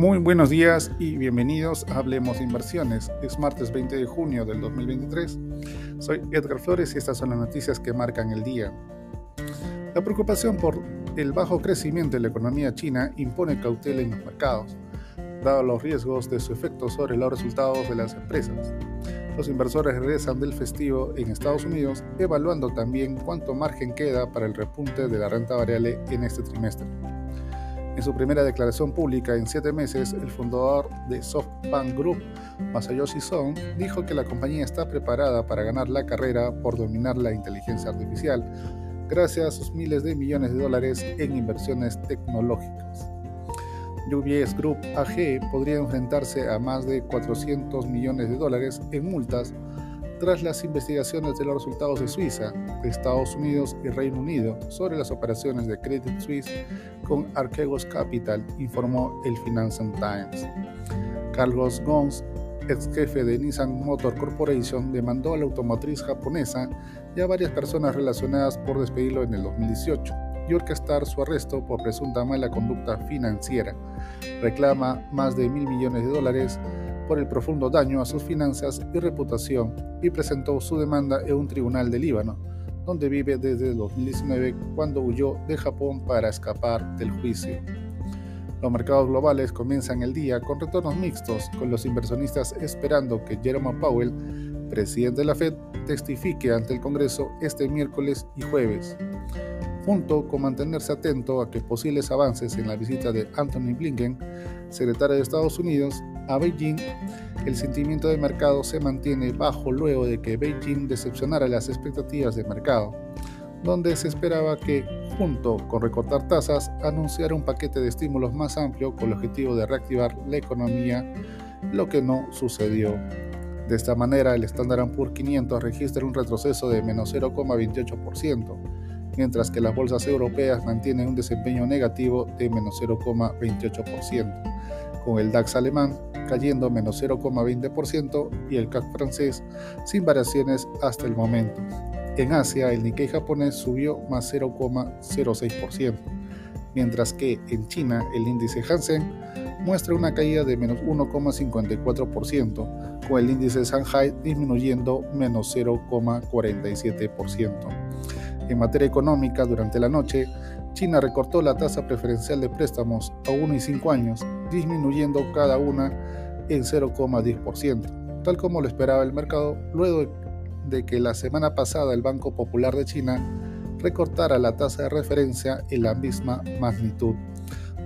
Muy buenos días y bienvenidos a Hablemos Inversiones. Es martes 20 de junio del 2023. Soy Edgar Flores y estas son las noticias que marcan el día. La preocupación por el bajo crecimiento de la economía china impone cautela en los mercados, dado los riesgos de su efecto sobre los resultados de las empresas. Los inversores regresan del festivo en Estados Unidos, evaluando también cuánto margen queda para el repunte de la renta variable en este trimestre. En su primera declaración pública en siete meses, el fundador de SoftBank Group, Masayoshi Son, dijo que la compañía está preparada para ganar la carrera por dominar la inteligencia artificial, gracias a sus miles de millones de dólares en inversiones tecnológicas. UBS Group AG podría enfrentarse a más de 400 millones de dólares en multas tras las investigaciones de los resultados de Suiza, Estados Unidos y Reino Unido sobre las operaciones de Credit Suisse con Archegos Capital, informó el Financial Times. Carlos Gons, ex jefe de Nissan Motor Corporation, demandó a la automotriz japonesa y a varias personas relacionadas por despedirlo en el 2018 y orquestar su arresto por presunta mala conducta financiera. Reclama más de mil millones de dólares por el profundo daño a sus finanzas y reputación y presentó su demanda en un tribunal de Líbano, donde vive desde 2019 cuando huyó de Japón para escapar del juicio. Los mercados globales comienzan el día con retornos mixtos, con los inversionistas esperando que Jerome Powell, presidente de la Fed, testifique ante el Congreso este miércoles y jueves junto con mantenerse atento a que posibles avances en la visita de Anthony Blinken, secretario de Estados Unidos, a Beijing, el sentimiento de mercado se mantiene bajo luego de que Beijing decepcionara las expectativas de mercado, donde se esperaba que, junto con recortar tasas, anunciara un paquete de estímulos más amplio con el objetivo de reactivar la economía, lo que no sucedió. De esta manera, el Standard Poor's 500 registra un retroceso de menos 0,28%, mientras que las bolsas europeas mantienen un desempeño negativo de menos 0,28%, con el DAX alemán cayendo menos 0,20% y el CAC francés sin variaciones hasta el momento. En Asia, el Nikkei japonés subió más 0,06%, mientras que en China el índice Hansen muestra una caída de menos 1,54%, con el índice Shanghai disminuyendo menos 0,47%. En materia económica, durante la noche, China recortó la tasa preferencial de préstamos a 1 y 5 años, disminuyendo cada una en 0,10%, tal como lo esperaba el mercado luego de que la semana pasada el Banco Popular de China recortara la tasa de referencia en la misma magnitud.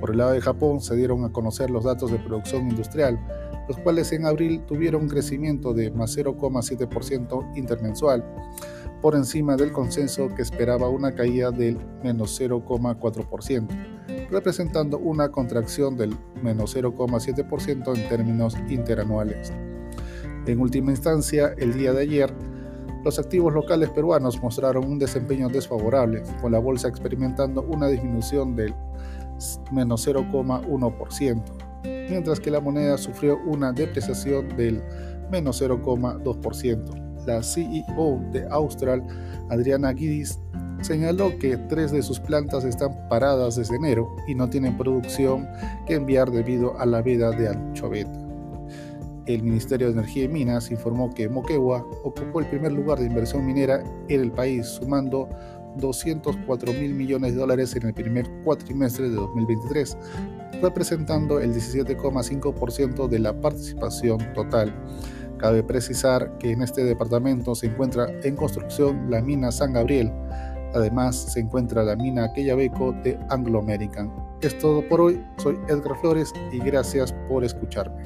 Por el lado de Japón se dieron a conocer los datos de producción industrial, los cuales en abril tuvieron un crecimiento de más 0,7% intermensual, por encima del consenso que esperaba una caída del menos 0,4%, representando una contracción del menos 0,7% en términos interanuales. En última instancia, el día de ayer, los activos locales peruanos mostraron un desempeño desfavorable, con la bolsa experimentando una disminución del menos 0,1%, mientras que la moneda sufrió una depreciación del menos 0,2% la CEO de Austral, Adriana Guidis, señaló que tres de sus plantas están paradas desde enero y no tienen producción que enviar debido a la veda de anchoveta. El Ministerio de Energía y Minas informó que Moquegua ocupó el primer lugar de inversión minera en el país, sumando 204 mil millones de dólares en el primer cuatrimestre de 2023, representando el 17,5% de la participación total. Cabe precisar que en este departamento se encuentra en construcción la mina San Gabriel. Además, se encuentra la mina Aquellabeco de Anglo American. Es todo por hoy. Soy Edgar Flores y gracias por escucharme.